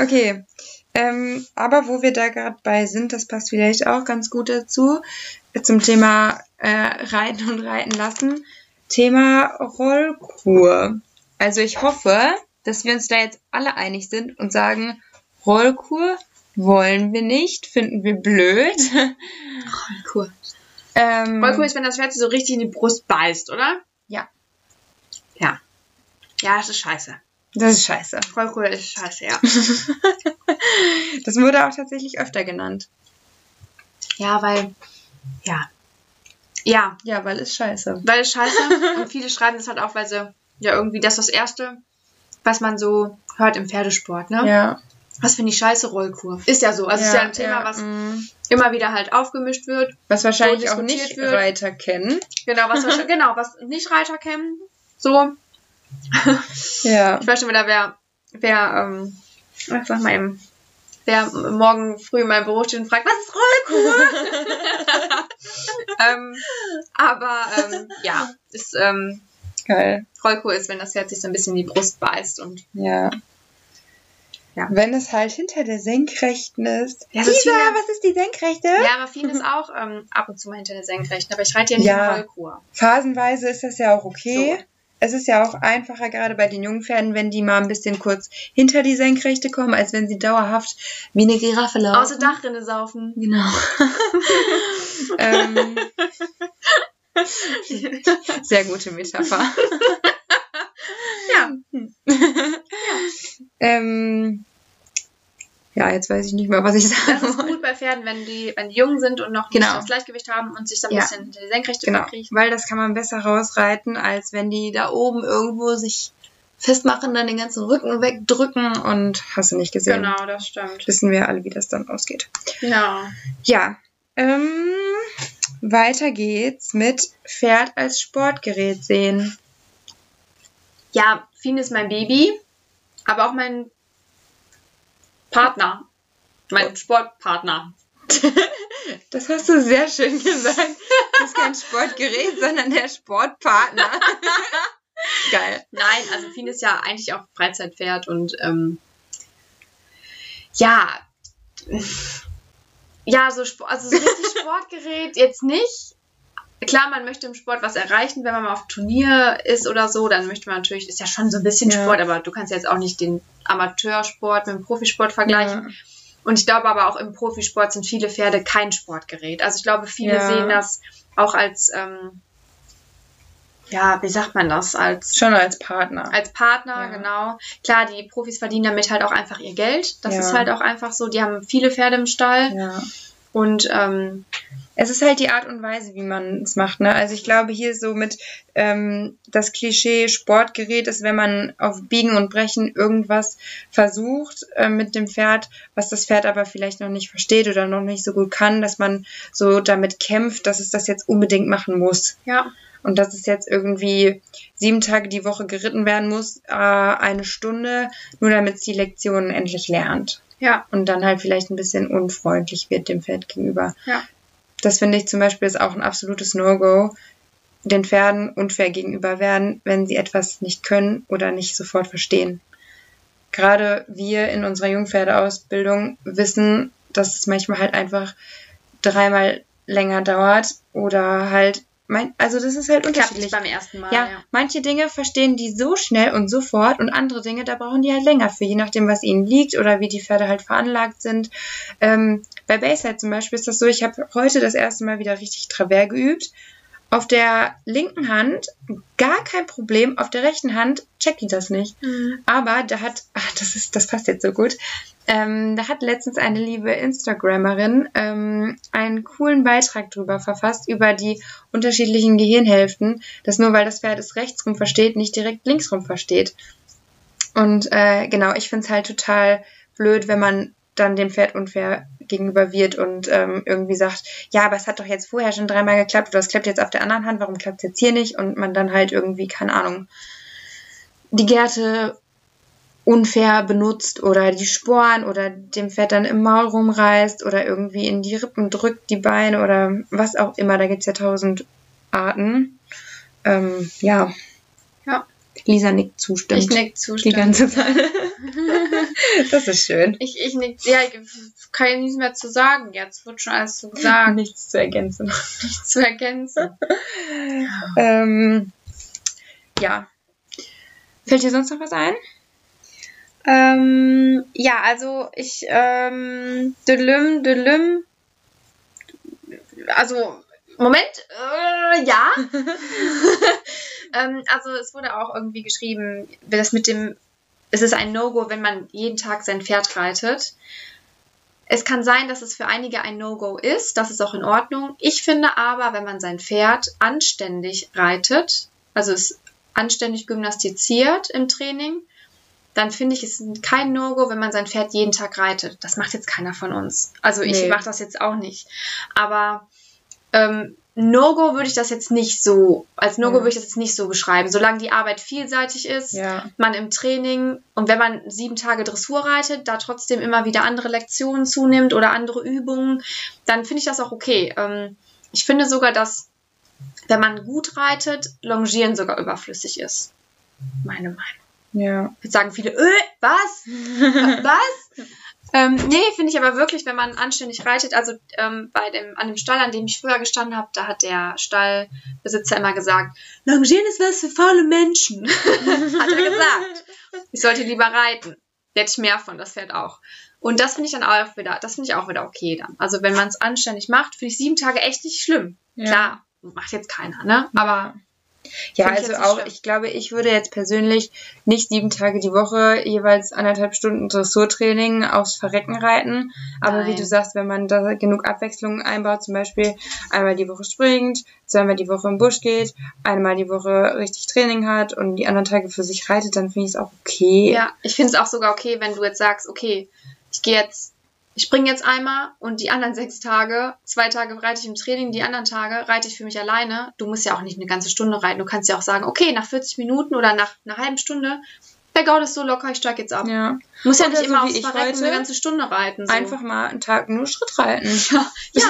Speaker 1: Okay. Ähm, aber wo wir da gerade bei sind, das passt vielleicht auch ganz gut dazu, zum Thema äh, Reiten und Reiten lassen. Thema Rollkur. Also ich hoffe, dass wir uns da jetzt alle einig sind und sagen, Rollkur wollen wir nicht, finden wir blöd.
Speaker 2: Cool.
Speaker 1: ähm,
Speaker 2: cool ist, wenn das sich so richtig in die Brust beißt, oder?
Speaker 1: Ja.
Speaker 2: Ja. Ja, das ist scheiße.
Speaker 1: Das ist scheiße.
Speaker 2: Cool ist scheiße, ja.
Speaker 1: Das wurde auch tatsächlich öfter genannt.
Speaker 2: ja, weil, ja. Ja,
Speaker 1: Ja, weil es scheiße.
Speaker 2: weil es scheiße und viele schreiben das halt auch, weil sie ja irgendwie das ist das Erste, was man so hört im Pferdesport, ne?
Speaker 1: Ja.
Speaker 2: Was finde ich scheiße, Rollkur. Ist ja so. Also ist ja ein Thema, was
Speaker 1: mm.
Speaker 2: immer wieder halt aufgemischt wird.
Speaker 1: Was wahrscheinlich auch nicht
Speaker 2: wird.
Speaker 1: Reiter kennen.
Speaker 2: Genau, was genau, was nicht Reiter kennen. So.
Speaker 1: Ja.
Speaker 2: Ich weiß schon wieder, wer, wer, ähm, ich sag mal eben, wer morgen früh in meinem Büro steht und fragt, was ist Rollkur? ähm, aber, ähm, ja, ist, ähm,
Speaker 1: Geil.
Speaker 2: Rollkur ist, wenn das Pferd sich so ein bisschen in die Brust beißt und
Speaker 1: Ja.
Speaker 2: Ja.
Speaker 1: Wenn es halt hinter der Senkrechten ist.
Speaker 2: Ja, ist
Speaker 1: Lisa,
Speaker 2: viel-
Speaker 1: was ist die Senkrechte?
Speaker 2: Ja, Raffin ist auch ähm, ab und zu mal hinter der Senkrechten, aber ich reite ja nicht
Speaker 1: Ja.
Speaker 2: in Rollkur.
Speaker 1: Phasenweise ist das ja auch okay.
Speaker 2: So.
Speaker 1: Es ist ja auch einfacher, gerade bei den jungen Pferden, wenn die mal ein bisschen kurz hinter die Senkrechte kommen, als wenn sie dauerhaft wie eine Giraffe laufen.
Speaker 2: Außer Dachrinne saufen.
Speaker 1: Genau. ähm, sehr gute Metapher.
Speaker 2: Ja.
Speaker 1: Ähm, ja, jetzt weiß ich nicht mehr, was ich
Speaker 2: Das
Speaker 1: sagen
Speaker 2: ist
Speaker 1: wollte.
Speaker 2: gut bei Pferden, wenn die, wenn die jung sind und noch
Speaker 1: Genau.
Speaker 2: nicht das Gleichgewicht haben und sich so ein
Speaker 1: Ja.
Speaker 2: bisschen hinter die Senkrechte
Speaker 1: Genau,
Speaker 2: verkriechen.
Speaker 1: weil das kann man besser rausreiten, als wenn die da oben irgendwo sich festmachen, dann den ganzen Rücken wegdrücken und hast du nicht gesehen.
Speaker 2: Genau, das stimmt.
Speaker 1: Wissen wir alle, wie das dann ausgeht.
Speaker 2: Ja.
Speaker 1: Ja, ähm, weiter geht's mit Pferd als Sportgerät sehen.
Speaker 2: Ja, Fien ist mein Baby, aber auch mein Partner. Mein Sportpartner.
Speaker 1: Das hast du sehr schön gesagt. Das ist kein Sportgerät, sondern der Sportpartner. Geil.
Speaker 2: Nein, also Fien ist ja eigentlich auch Freizeitpferd und ähm, ja, ja, so, Sp- also so richtig Sportgerät jetzt nicht. Klar, man möchte im Sport was erreichen, wenn man mal auf Turnier ist oder so, dann möchte man natürlich, ist ja schon so ein bisschen
Speaker 1: Ja.
Speaker 2: Sport, aber du kannst jetzt auch nicht den Amateursport mit dem Profisport vergleichen. Und ich glaube aber auch im Profisport sind viele Pferde kein Sportgerät. Also ich glaube, viele
Speaker 1: Ja.
Speaker 2: sehen das auch als, ähm, ja, wie sagt man das, als
Speaker 1: Schon als Partner.
Speaker 2: als Partner,
Speaker 1: Ja.
Speaker 2: genau. Klar, die Profis verdienen damit halt auch einfach ihr Geld. Das
Speaker 1: Ja.
Speaker 2: ist halt auch einfach so. Die haben viele Pferde im Stall
Speaker 1: ja.
Speaker 2: und ähm,
Speaker 1: Es ist halt die Art und Weise, wie man es macht. Ne? Also ich glaube, hier so mit ähm, das Klischee Sportgerät ist, wenn man auf Biegen und Brechen irgendwas versucht äh, mit dem Pferd, was das Pferd aber vielleicht noch nicht versteht oder noch nicht so gut kann, dass man so damit kämpft, dass es das jetzt unbedingt machen muss.
Speaker 2: ja,
Speaker 1: Und dass es jetzt irgendwie sieben Tage die Woche geritten werden muss, äh, eine Stunde, nur damit es die Lektionen endlich lernt.
Speaker 2: ja,
Speaker 1: Und dann halt vielleicht ein bisschen unfreundlich wird dem Pferd gegenüber.
Speaker 2: ja.
Speaker 1: Das finde ich zum Beispiel ist auch ein absolutes No-Go, den Pferden unfair gegenüber werden, wenn sie etwas nicht können oder nicht sofort verstehen. Gerade wir in unserer Jungpferdeausbildung wissen, dass es manchmal halt einfach dreimal länger dauert oder halt, mein, also das ist halt
Speaker 2: Klappt
Speaker 1: unterschiedlich.
Speaker 2: nicht beim ersten Mal.
Speaker 1: Ja, manche Dinge verstehen die so schnell und sofort und andere Dinge, da brauchen die halt länger für, je nachdem, was ihnen liegt oder wie die Pferde halt veranlagt sind. Ähm, bei Basehead zum Beispiel ist das so, ich habe heute das erste Mal wieder richtig Travers geübt. Auf der linken Hand gar kein Problem, auf der rechten Hand checkt die das nicht.
Speaker 2: Mhm.
Speaker 1: Aber da hat, ach, das ist, das passt jetzt so gut. Ähm, da hat letztens eine liebe Instagrammerin ähm, einen coolen Beitrag drüber verfasst, über die unterschiedlichen Gehirnhälften, dass nur weil das Pferd es rechtsrum versteht, nicht direkt linksrum versteht. Und äh, genau, ich finde es halt total blöd, wenn man dann dem Pferd unfair gegenüber wird und ähm, irgendwie sagt, ja, aber es hat doch jetzt vorher schon dreimal geklappt oder es klappt jetzt auf der anderen Hand, warum klappt es jetzt hier nicht? Und man dann halt irgendwie, keine Ahnung, die Gärte unfair benutzt oder die Sporen oder dem Pferd dann im Maul rumreißt oder irgendwie in die Rippen drückt, die Beine oder was auch immer. Da gibt's ja tausend Arten. Ähm, ja.
Speaker 2: Ja.
Speaker 1: Lisa nickt zustimmt.
Speaker 2: Ich nick
Speaker 1: die
Speaker 2: zustimmen.
Speaker 1: ganze Zeit. das ist schön.
Speaker 2: Ich, ich nick, ja, ich kann ja nichts mehr zu sagen. Jetzt wird schon alles so gesagt.
Speaker 1: Nichts zu ergänzen.
Speaker 2: Nichts zu ergänzen.
Speaker 1: ähm, ja. Fällt dir sonst noch was ein?
Speaker 2: Ähm, ja, also ich, ähm, Delüm, Delüm, also, Moment, äh, ja. ähm, also es wurde auch irgendwie geschrieben, das mit dem, es ist ein No-Go, wenn man jeden Tag sein Pferd reitet. Es kann sein, dass es für einige ein No-Go ist, das ist auch in Ordnung. Ich finde aber, wenn man sein Pferd anständig reitet, also es anständig gymnastiziert im Training, dann finde ich es kein No-Go, wenn man sein Pferd jeden Tag reitet. Das macht jetzt keiner von uns. Also ich
Speaker 1: Nee.
Speaker 2: mache das jetzt auch nicht. Aber ähm, No-Go würde ich das jetzt nicht so, als No-Go
Speaker 1: Ja.
Speaker 2: würde ich das jetzt nicht so beschreiben. Solange die Arbeit vielseitig ist,
Speaker 1: Ja.
Speaker 2: man im Training und wenn man sieben Tage Dressur reitet, da trotzdem immer wieder andere Lektionen zunimmt oder andere Übungen, dann finde ich das auch okay. Ähm, ich finde sogar, dass wenn man gut reitet, Longieren sogar überflüssig ist. Meine Meinung.
Speaker 1: Ja.
Speaker 2: Jetzt sagen viele, äh, was? was? Ähm, nee, finde ich aber wirklich, wenn man anständig reitet, also ähm, bei dem, an dem Stall, an dem ich früher gestanden habe, da hat der Stallbesitzer immer gesagt, Longieren ist was für faule Menschen. hat er gesagt. Ich sollte lieber reiten. Hätte ich mehr von, das Pferd auch. Und das finde ich dann auch wieder, das finde ich auch wieder okay dann. Also wenn man es anständig macht, finde ich sieben Tage echt nicht schlimm.
Speaker 1: Ja.
Speaker 2: Klar, macht jetzt keiner, ne? Aber
Speaker 1: Ja, also auch,
Speaker 2: schlimm.
Speaker 1: ich glaube, ich würde jetzt persönlich nicht sieben Tage die Woche jeweils anderthalb Stunden Dressurtraining aufs Verrecken reiten. Aber wie
Speaker 2: Nein.
Speaker 1: du sagst, wenn man da genug Abwechslung einbaut, zum Beispiel einmal die Woche springt, zweimal die Woche im Busch geht, einmal die Woche richtig Training hat und die anderen Tage für sich reitet, dann finde ich es auch okay.
Speaker 2: Ja, ich finde es auch sogar okay, wenn du jetzt sagst, okay, ich gehe jetzt, ich springe jetzt einmal und die anderen sechs Tage, zwei Tage reite ich im Training, die anderen Tage reite ich für mich alleine. Du musst ja auch nicht eine ganze Stunde reiten. Du kannst ja auch sagen, okay, nach 40 Minuten oder nach einer halben Stunde, der Gaul ist so locker, ich steige jetzt ab.
Speaker 1: Ja.
Speaker 2: Du musst ja nicht
Speaker 1: so
Speaker 2: immer aufs
Speaker 1: ich
Speaker 2: Verrecken eine ganze Stunde reiten. So.
Speaker 1: Einfach mal einen Tag nur Schritt reiten.
Speaker 2: Ja,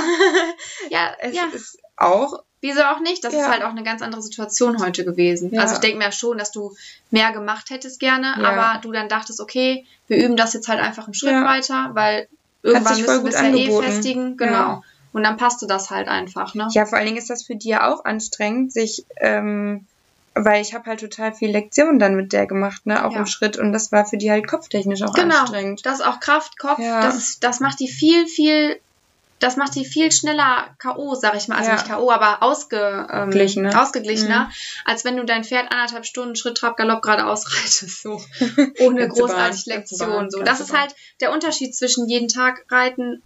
Speaker 2: ja,
Speaker 1: Es
Speaker 2: ja.
Speaker 1: ist auch,
Speaker 2: Wieso auch nicht? Das
Speaker 1: Ja.
Speaker 2: ist halt auch eine ganz andere Situation heute gewesen.
Speaker 1: Ja.
Speaker 2: Also ich denke mir schon, dass du mehr gemacht hättest gerne,
Speaker 1: Ja.
Speaker 2: aber du dann dachtest, okay, wir üben das jetzt halt einfach einen Schritt
Speaker 1: Ja.
Speaker 2: weiter, weil irgendwann
Speaker 1: sich voll gut
Speaker 2: es ja eh
Speaker 1: angeboten.
Speaker 2: festigen. Genau.
Speaker 1: Ja.
Speaker 2: Und dann passte das halt einfach, ne?
Speaker 1: ja, vor allen Dingen ist das für die ja auch anstrengend, sich, ähm, weil ich habe halt total viel Lektionen dann mit der gemacht, ne, auch
Speaker 2: Ja.
Speaker 1: im Schritt und das war für die halt kopftechnisch auch
Speaker 2: Genau.
Speaker 1: anstrengend.
Speaker 2: Das ist auch Kraft, Kopf,
Speaker 1: Ja.
Speaker 2: das, ist, das macht die viel, viel, das macht die viel schneller K.O., sag ich mal. Also
Speaker 1: Ja.
Speaker 2: nicht K.O., aber ausge, ähm,
Speaker 1: Geglichener.
Speaker 2: ausgeglichener, als wenn du dein Pferd anderthalb Stunden Schritt, Trab, Galopp geradeaus reitest. So. Ohne großartig Lektion. So. Das ist halt der Unterschied zwischen jeden Tag reiten,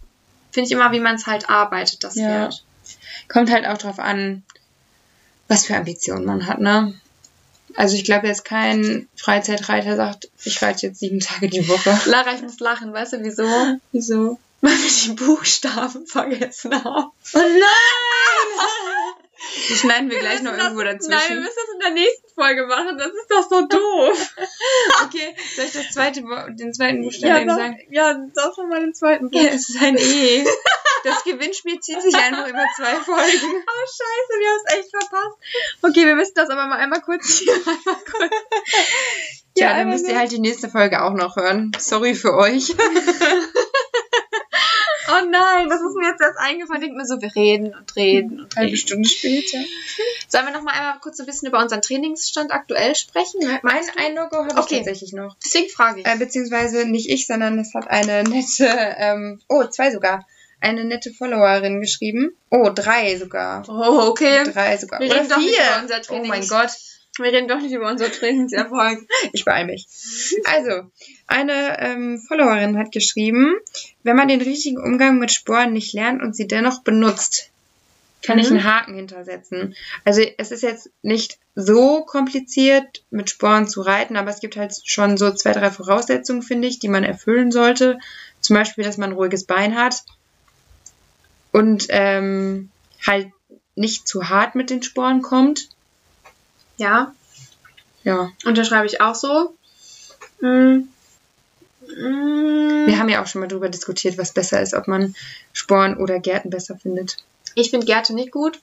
Speaker 2: finde ich immer, wie man es halt arbeitet, das
Speaker 1: Ja.
Speaker 2: Pferd.
Speaker 1: Kommt halt auch drauf an, was für Ambitionen man hat, ne? Also ich glaube jetzt kein Freizeitreiter sagt, ich reite jetzt sieben Tage die Woche.
Speaker 2: Lara, ich muss lachen, weißt du wieso?
Speaker 1: Wieso?
Speaker 2: Weil wir die Buchstaben vergessen haben.
Speaker 1: Oh nein! Die schneiden wir gleich noch
Speaker 2: müssen
Speaker 1: irgendwo
Speaker 2: das, Nein, wir
Speaker 1: dazwischen.
Speaker 2: müssen das in der nächsten Folge machen. Das ist doch so doof.
Speaker 1: Okay, soll ich das zweite, den zweiten Buchstaben eben
Speaker 2: sag,
Speaker 1: sagen?
Speaker 2: ja, sag doch mal den zweiten
Speaker 1: Ja, es ist ein E. Das Gewinnspiel zieht sich einfach über zwei Folgen.
Speaker 2: Oh, scheiße, wir haben es echt verpasst. Okay, wir müssen das aber mal einmal kurz hier einmal kurz.
Speaker 1: Ja, dann
Speaker 2: einmal
Speaker 1: müsst ihr halt die nächste Folge auch noch hören. Sorry für euch.
Speaker 2: Nein, das ist mir jetzt erst eingefallen. Denkt mir so, wir reden und reden und
Speaker 1: Halbe
Speaker 2: reden.
Speaker 1: Stunde später.
Speaker 2: Sollen wir noch mal einmal kurz so ein bisschen über unseren Trainingsstand aktuell sprechen?
Speaker 1: Mein,
Speaker 2: Meinst du?
Speaker 1: ein Logo habe ich
Speaker 2: Okay.
Speaker 1: tatsächlich noch.
Speaker 2: Deswegen frage ich.
Speaker 1: Äh, beziehungsweise nicht ich, sondern es hat eine nette, ähm, oh, zwei sogar, eine nette Followerin geschrieben. Oh, drei sogar.
Speaker 2: oh, okay.
Speaker 1: Drei sogar.
Speaker 2: Wir
Speaker 1: Oder
Speaker 2: reden doch nicht
Speaker 1: vier.
Speaker 2: über unser
Speaker 1: oh mein Gott,
Speaker 2: Wir reden doch nicht über unser Trainingserfolg.
Speaker 1: ich beeil mich. Also, eine ähm, Followerin hat geschrieben, wenn man den richtigen Umgang mit Sporen nicht lernt und sie dennoch benutzt, kann ich einen Haken hintersetzen. Also es ist jetzt nicht so kompliziert, mit Sporen zu reiten, aber es gibt halt schon so zwei, drei Voraussetzungen, finde ich, die man erfüllen sollte. Zum Beispiel, dass man ein ruhiges Bein hat und ähm, halt nicht zu hart mit den Sporen kommt.
Speaker 2: Ja,
Speaker 1: Ja.
Speaker 2: unterschreibe ich auch so. Mm.
Speaker 1: Wir haben ja auch schon mal darüber diskutiert, was besser ist, ob man Sporen oder Gärten besser findet.
Speaker 2: Ich finde Gerte nicht gut,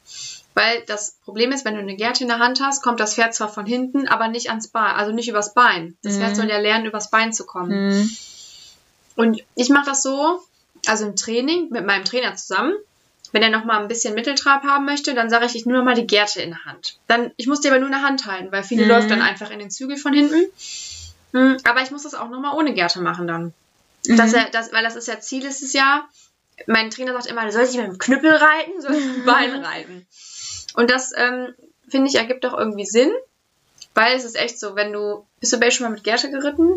Speaker 2: weil das Problem ist, wenn du eine Gerte in der Hand hast, kommt das Pferd zwar von hinten, aber nicht ans Bein, also nicht übers Bein. Das
Speaker 1: Mhm.
Speaker 2: Pferd soll ja lernen, übers Bein zu kommen. Und ich mache das so, also im Training mit meinem Trainer zusammen. Wenn er noch mal ein bisschen Mitteltrab haben möchte, dann sage ich, ich nehme mal die Gerte in der Hand. Dann, ich muss die aber nur in der Hand halten, weil viele
Speaker 1: Mhm.
Speaker 2: läuft dann einfach in den Zügel von hinten. Mm, Aber ich muss das auch noch mal ohne Gerte machen dann. Dass
Speaker 1: Mhm.
Speaker 2: er, das, weil das ist ja Ziel ist es ja. Mein Trainer sagt immer, soll ich mit dem Knüppel reiten, soll ich mit dem Bein reiten. Und das ähm, finde ich ergibt doch irgendwie Sinn, weil es ist echt so, wenn du bist du Bay schon mal mit Gerte geritten,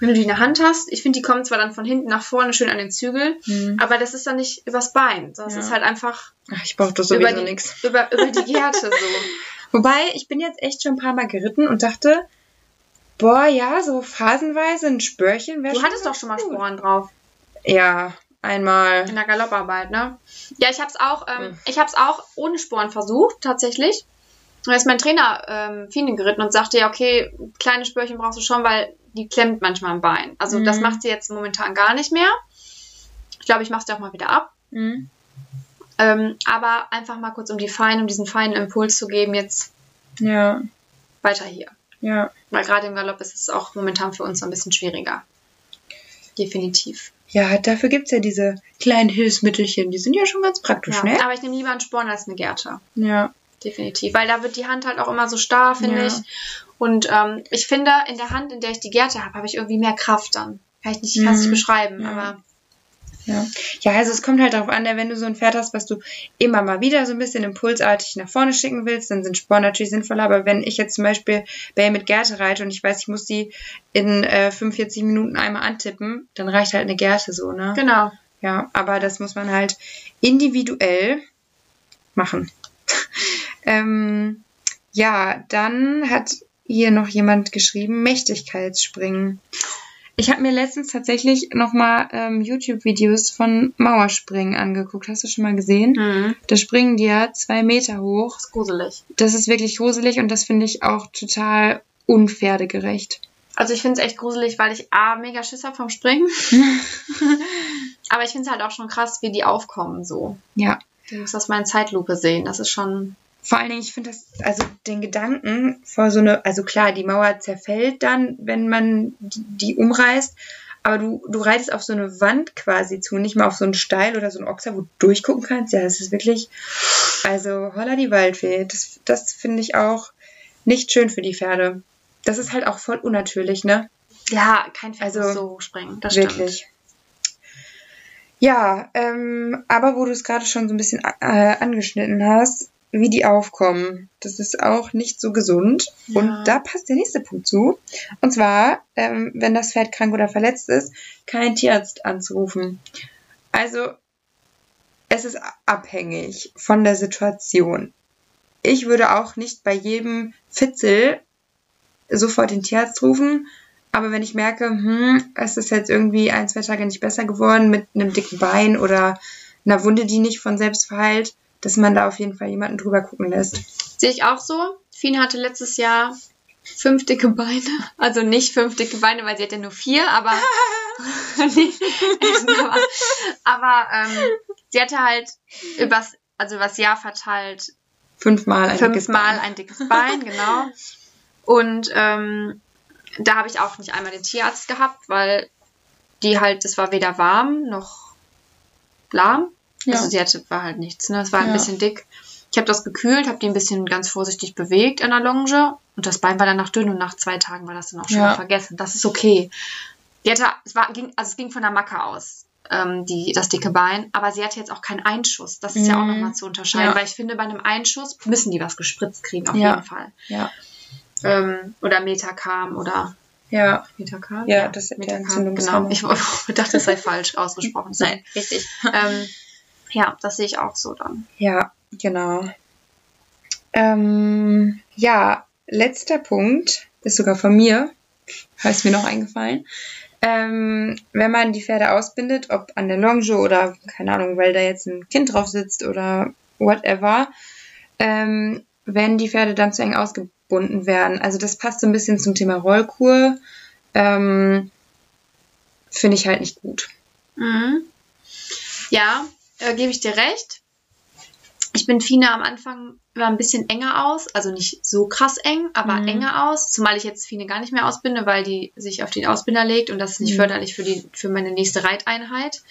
Speaker 2: wenn du die in der Hand hast, ich finde, die kommen zwar dann von hinten nach vorne schön an den Zügel,
Speaker 1: Mhm.
Speaker 2: aber das ist dann nicht übers Bein, es
Speaker 1: Ja.
Speaker 2: ist halt einfach
Speaker 1: Ach, ich brauche das
Speaker 2: über
Speaker 1: sowieso
Speaker 2: die,
Speaker 1: nichts.
Speaker 2: über, über die Gerte so.
Speaker 1: Wobei, ich bin jetzt echt schon ein paar Mal geritten und dachte, boah, ja, so phasenweise ein Spörchen wäre
Speaker 2: Du hattest doch schon mal Sporen drauf
Speaker 1: Ja, einmal.
Speaker 2: in der Galopparbeit, ne? Ja, ich hab's auch, ähm,
Speaker 1: Mhm.
Speaker 2: ich hab's auch ohne Sporen versucht, tatsächlich. Da ist mein Trainer ähm, Fine geritten und sagte, ja, okay, kleine Spörchen brauchst du schon, weil die klemmt manchmal am Bein. Also das
Speaker 1: Mhm.
Speaker 2: macht sie jetzt momentan gar nicht mehr. Ich glaube, ich mach's dir auch mal wieder ab.
Speaker 1: Mhm.
Speaker 2: Ähm, aber einfach mal kurz um die feinen, um diesen feinen Impuls zu geben, jetzt
Speaker 1: Ja,
Speaker 2: weiter hier.
Speaker 1: ja.
Speaker 2: Weil gerade im Galopp ist es auch momentan für uns so ein bisschen schwieriger. Definitiv.
Speaker 1: Ja, dafür gibt's ja diese kleinen Hilfsmittelchen, die sind ja schon ganz praktisch,
Speaker 2: Ja,
Speaker 1: ne?
Speaker 2: aber ich nehme lieber einen Sporn als eine Gerte.
Speaker 1: Ja.
Speaker 2: Definitiv. Weil da wird die Hand halt auch immer so starr, finde
Speaker 1: Ja.
Speaker 2: ich. Und ähm, ich finde, in der Hand, in der ich die Gerte habe, habe ich irgendwie mehr Kraft dann. Kann ich nicht, kann's nicht
Speaker 1: Mhm.
Speaker 2: beschreiben,
Speaker 1: Ja.
Speaker 2: aber
Speaker 1: Ja. ja, also es kommt halt darauf an, wenn du so ein Pferd hast, was du immer mal wieder so ein bisschen impulsartig nach vorne schicken willst, dann sind Sporen natürlich sinnvoller. Aber wenn ich jetzt zum Beispiel Bay mit Gerte reite und ich weiß, ich muss die in äh, 45 Minuten einmal antippen, dann reicht halt eine Gerte so, ne?
Speaker 2: genau.
Speaker 1: Ja, aber das muss man halt individuell machen. ähm, ja, dann hat hier noch jemand geschrieben, Mächtigkeitsspringen. Ich habe mir letztens tatsächlich nochmal ähm, YouTube-Videos von Mauerspringen angeguckt. Hast du schon mal gesehen?
Speaker 2: Mhm.
Speaker 1: Da springen die ja zwei Meter hoch.
Speaker 2: Das ist gruselig.
Speaker 1: Das ist wirklich gruselig und das finde ich auch total unpferdegerecht.
Speaker 2: Also ich finde es echt gruselig, weil ich A, mega Schiss hab vom Springen. aber ich finde es halt auch schon krass, wie die aufkommen so.
Speaker 1: Ja.
Speaker 2: Du musst das mal in Zeitlupe sehen. Das ist schon.
Speaker 1: Vor allen Dingen, ich finde das, also den Gedanken vor so eine, also klar, die Mauer zerfällt dann, wenn man die, die umreißt, aber du, du reitest auf so eine Wand quasi zu, nicht mal auf so einen Steil oder so einen Ochser, wo du durchgucken kannst. Ja, das ist wirklich, also holla die Waldfee. Das, das finde ich auch nicht schön für die Pferde. Das ist halt auch voll unnatürlich, ne?
Speaker 2: Ja, kein Pferd
Speaker 1: Also,
Speaker 2: so hochspringen. Das
Speaker 1: Wirklich.
Speaker 2: stimmt.
Speaker 1: Ja, ähm, aber wo du es gerade schon so ein bisschen äh, angeschnitten hast, wie die aufkommen, das ist auch nicht so gesund.
Speaker 2: Ja.
Speaker 1: Und da passt der nächste Punkt zu. Und zwar, ähm, wenn das Pferd krank oder verletzt ist, keinen Tierarzt anzurufen. Also, es ist abhängig von der Situation. Ich würde auch nicht bei jedem Fitzel sofort den Tierarzt rufen, aber wenn ich merke, hm, es ist jetzt irgendwie ein, zwei Tage nicht besser geworden mit einem dicken Bein oder einer Wunde, die nicht von selbst verheilt, dass man da auf jeden Fall jemanden drüber gucken lässt.
Speaker 2: Sehe ich auch so. Fien hatte letztes Jahr fünf dicke Beine. Also nicht fünf dicke Beine, weil sie hatte nur vier, aber, aber, aber ähm, sie hatte halt übers, also übers Jahr verteilt
Speaker 1: Fünfmal ein dickes
Speaker 2: fünfmal
Speaker 1: Bein.
Speaker 2: ein dickes Bein, genau. Und ähm, da habe ich auch nicht einmal den Tierarzt gehabt, weil die halt, das war weder warm noch lahm.
Speaker 1: Ja.
Speaker 2: Also sie hatte, war halt nichts, ne? Es war ein
Speaker 1: Ja.
Speaker 2: bisschen dick. Ich habe das gekühlt, habe die ein bisschen ganz vorsichtig bewegt in der Longe und das Bein war danach dünn und nach zwei Tagen war das dann auch schon
Speaker 1: Ja.
Speaker 2: vergessen. Das ist okay. Die hatte, es war, ging, also es ging von der Macke aus, ähm, die, das dicke Bein, aber sie hatte jetzt auch keinen Einschuss. Das ist ja auch
Speaker 1: Mhm.
Speaker 2: nochmal zu unterscheiden,
Speaker 1: Ja.
Speaker 2: weil ich finde, bei einem Einschuss müssen die was gespritzt kriegen, auf
Speaker 1: Ja.
Speaker 2: jeden Fall.
Speaker 1: Ja,
Speaker 2: Ähm, oder Metacam oder
Speaker 1: ja,
Speaker 2: Metacam?
Speaker 1: Ja, das ist Entzündungshemmer.
Speaker 2: genau. Ich dachte, das sei falsch ausgesprochen.
Speaker 1: Nein,
Speaker 2: richtig. ähm, ja, das sehe ich auch so dann.
Speaker 1: ja. Genau. Ähm, ja, letzter Punkt ist sogar von mir. Ist mir noch eingefallen. Ähm, wenn man die Pferde ausbindet, ob an der Longe oder, keine Ahnung, weil da jetzt ein Kind drauf sitzt oder whatever, ähm, wenn die Pferde dann zu eng ausgebunden werden. Also das passt so ein bisschen zum Thema Rollkur. Ähm, Finde ich halt nicht gut.
Speaker 2: Mhm. Ja, äh, gebe ich dir recht. Ich bin Fine am Anfang war ein bisschen enger aus, also nicht so krass eng, aber
Speaker 1: Mhm.
Speaker 2: enger aus, zumal ich jetzt Fine gar nicht mehr ausbinde, weil die sich auf den Ausbinder legt und das ist nicht
Speaker 1: Mhm.
Speaker 2: förderlich für die für meine nächste Reiteinheit.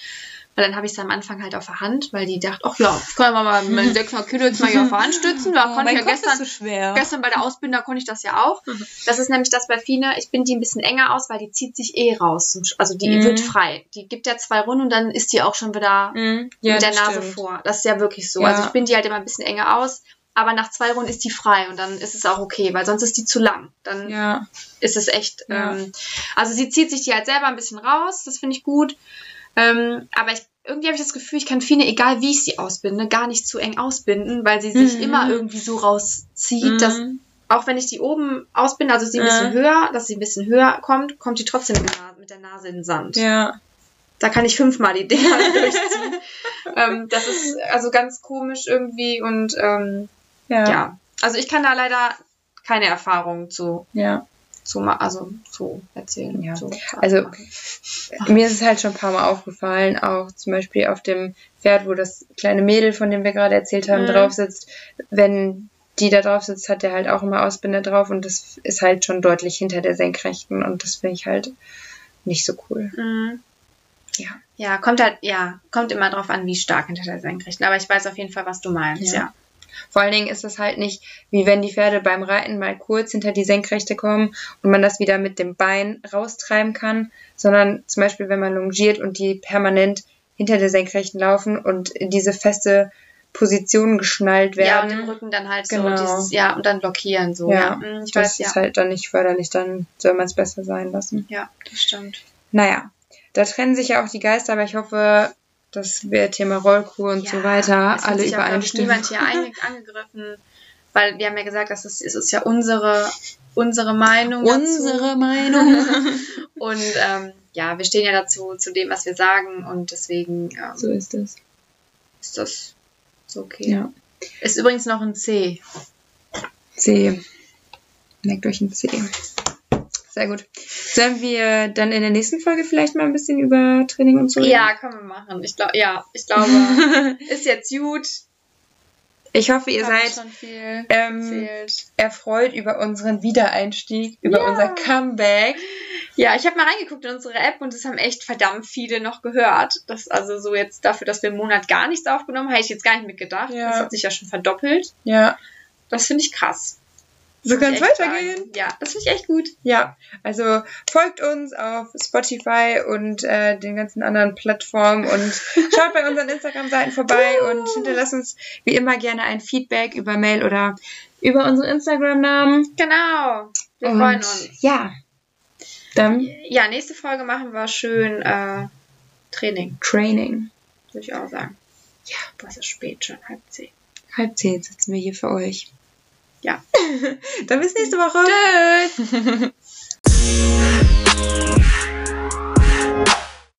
Speaker 2: Weil dann habe ich es am Anfang halt auf der Hand, weil die dachte, ach ja, können wir mal mit 600 Kilo jetzt mal hier auf der Hand stützen. Da
Speaker 1: Oh,
Speaker 2: konnte ich ja gestern,
Speaker 1: so schwer.
Speaker 2: gestern bei der Ausbinder konnte ich das ja auch.
Speaker 1: Mhm.
Speaker 2: Das ist nämlich das bei Fine. Ich bin die ein bisschen enger aus, weil die zieht sich eh raus. Also die
Speaker 1: Mhm.
Speaker 2: wird frei. Die gibt ja zwei Runden und dann ist die auch schon wieder
Speaker 1: Mhm. Ja,
Speaker 2: mit der Nase
Speaker 1: stimmt.
Speaker 2: vor. Das ist ja wirklich so.
Speaker 1: Ja.
Speaker 2: Also ich bin die halt immer ein bisschen enger aus, aber nach zwei Runden ist die frei und dann ist es auch okay, weil sonst ist die zu lang. Dann
Speaker 1: Ja.
Speaker 2: ist es echt. Ähm, also sie zieht sich die halt selber ein bisschen raus, das finde ich gut. Ähm, aber ich, irgendwie habe ich das Gefühl, ich kann Fine, egal wie ich sie ausbinde, gar nicht zu eng ausbinden, weil sie sich
Speaker 1: Mhm.
Speaker 2: immer irgendwie so rauszieht, dass
Speaker 1: Mhm.
Speaker 2: auch wenn ich die oben ausbinde, also sie ein bisschen höher, dass sie ein bisschen höher kommt, kommt die trotzdem mit der Nase, mit der Nase in den Sand.
Speaker 1: Ja.
Speaker 2: Da kann ich fünfmal die Dinger durchziehen. ähm, das ist also ganz komisch irgendwie und ähm,
Speaker 1: Ja.
Speaker 2: ja. Also ich kann da leider keine Erfahrung zu,
Speaker 1: ja.
Speaker 2: Zu also zu erzählen.
Speaker 1: Ja.
Speaker 2: Zu
Speaker 1: Also mir ist es halt schon ein paar Mal aufgefallen, auch zum Beispiel auf dem Pferd, wo das kleine Mädel, von dem wir gerade erzählt haben,
Speaker 2: Mhm.
Speaker 1: drauf sitzt. Wenn die da drauf sitzt, hat der halt auch immer Ausbinder drauf und das ist halt schon deutlich hinter der Senkrechten und das finde ich halt nicht so cool.
Speaker 2: Mhm.
Speaker 1: Ja.
Speaker 2: Ja, kommt halt, ja, kommt immer drauf an, wie stark hinter der Senkrechten. Aber ich weiß auf jeden Fall, was du meinst,
Speaker 1: Ja.
Speaker 2: ja.
Speaker 1: Vor allen Dingen ist das halt nicht, wie wenn die Pferde beim Reiten mal kurz hinter die Senkrechte kommen und man das wieder mit dem Bein raustreiben kann, sondern zum Beispiel, wenn man longiert und die permanent hinter der Senkrechten laufen und in diese feste Position geschnallt
Speaker 2: Ja, und
Speaker 1: werden.
Speaker 2: den Rücken dann halt so
Speaker 1: Genau.
Speaker 2: dieses, ja, und dann blockieren so.
Speaker 1: Ja,
Speaker 2: Ja, Mhm, ich
Speaker 1: das
Speaker 2: weiß, ja.
Speaker 1: ist halt dann nicht förderlich, dann soll man es besser sein lassen.
Speaker 2: Ja, das stimmt.
Speaker 1: Naja, da trennen sich ja auch die Geister, aber ich hoffe, dass wir Thema Rollkur und so weiter alle
Speaker 2: ja,
Speaker 1: übereinstimmen.
Speaker 2: niemand hier angegriffen, weil wir haben ja gesagt, dass es, es ist ja unsere, unsere Meinung
Speaker 1: Unsere Meinung.
Speaker 2: dazu. Und ähm, ja, wir stehen ja dazu, zu dem, was wir sagen und deswegen ähm,
Speaker 1: so ist es.
Speaker 2: ist das so okay.
Speaker 1: Ja.
Speaker 2: Ist übrigens noch ein C.
Speaker 1: C. Merkt euch ein C. Sehr gut. Sollen wir dann in der nächsten Folge vielleicht mal ein bisschen über Training und so reden?
Speaker 2: Ja, können wir machen. Ich glaube, ja, ich glaube, ist jetzt gut.
Speaker 1: Ich hoffe, ihr seid ähm, erfreut über unseren Wiedereinstieg, über
Speaker 2: Ja.
Speaker 1: unser Comeback.
Speaker 2: Ja, ich habe mal reingeguckt in unsere App und es haben echt verdammt viele noch gehört. Das also so jetzt dafür, dass wir im Monat gar nichts aufgenommen, haben, hätte ich jetzt gar nicht mitgedacht.
Speaker 1: Ja.
Speaker 2: Das hat sich ja schon verdoppelt.
Speaker 1: Ja,
Speaker 2: Das finde ich krass.
Speaker 1: So kann es weitergehen.
Speaker 2: sagen. Ja, das finde ich echt gut.
Speaker 1: Ja, also folgt uns auf Spotify und äh, den ganzen anderen Plattformen und schaut bei unseren Instagram-Seiten vorbei und hinterlasst uns wie immer gerne ein Feedback über Mail oder über unseren Instagram-Namen.
Speaker 2: Genau. Wir
Speaker 1: Und
Speaker 2: freuen uns.
Speaker 1: Ja, dann
Speaker 2: Ja, nächste Folge machen wir schön äh, Training,
Speaker 1: Training.
Speaker 2: würde ich auch sagen. Ja, was ist spät schon, halb zehn.
Speaker 1: Halb zehn sitzen wir hier für euch.
Speaker 2: Ja.
Speaker 1: dann bis nächste Woche.
Speaker 2: Tschüss.